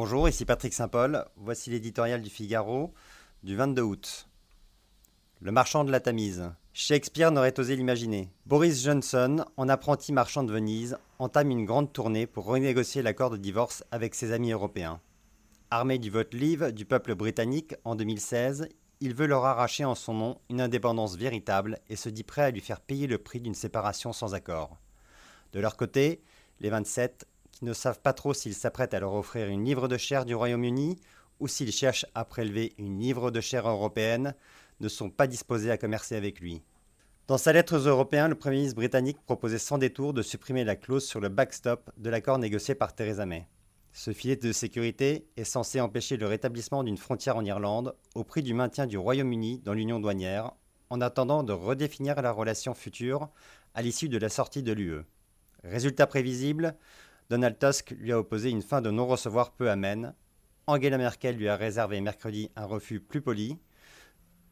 Bonjour, ici Patrick Saint-Paul. Voici l'éditorial du Figaro du 22 août. Le marchand de la Tamise. Shakespeare n'aurait osé l'imaginer. Boris Johnson, en apprenti marchand de Venise, entame une grande tournée pour renégocier l'accord de divorce avec ses amis européens. Armé du vote live du peuple britannique en 2016, il veut leur arracher en son nom une indépendance véritable et se dit prêt à lui faire payer le prix d'une séparation sans accord. De leur côté, les 27 qui ne savent pas trop s'ils s'apprêtent à leur offrir une livre de chair du Royaume-Uni ou s'ils cherchent à prélever une livre de chair européenne, ne sont pas disposés à commercer avec lui. Dans sa lettre aux Européens, le Premier ministre britannique proposait sans détour de supprimer la clause sur le backstop de l'accord négocié par Theresa May. Ce filet de sécurité est censé empêcher le rétablissement d'une frontière en Irlande au prix du maintien du Royaume-Uni dans l'union douanière, en attendant de redéfinir la relation future à l'issue de la sortie de l'UE. Résultat prévisible, Donald Tusk lui a opposé une fin de non-recevoir peu amène. Angela Merkel lui a réservé mercredi un refus plus poli.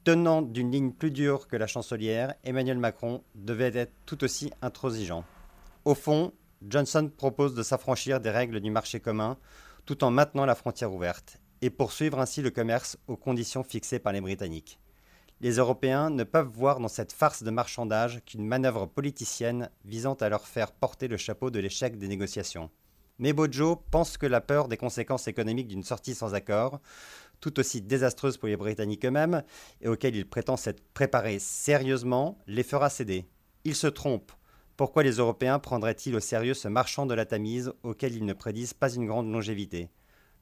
Tenant d'une ligne plus dure que la chancelière, Emmanuel Macron devait être tout aussi intransigeant. Au fond, Johnson propose de s'affranchir des règles du marché commun tout en maintenant la frontière ouverte et poursuivre ainsi le commerce aux conditions fixées par les Britanniques. Les Européens ne peuvent voir dans cette farce de marchandage qu'une manœuvre politicienne visant à leur faire porter le chapeau de l'échec des négociations. Mais Bojo pense que la peur des conséquences économiques d'une sortie sans accord, tout aussi désastreuse pour les Britanniques eux-mêmes, et auxquelles il prétend s'être préparé sérieusement, les fera céder. Il se trompe. Pourquoi les Européens prendraient-ils au sérieux ce marchand de la Tamise auquel ils ne prédisent pas une grande longévité?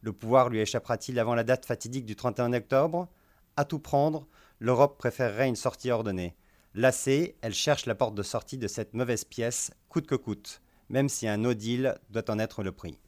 Le pouvoir lui échappera-t-il avant la date fatidique du 31 octobre? À tout prendre, l'Europe préférerait une sortie ordonnée. Lassée, elle cherche la porte de sortie de cette mauvaise pièce, coûte que coûte, même si un no deal doit en être le prix.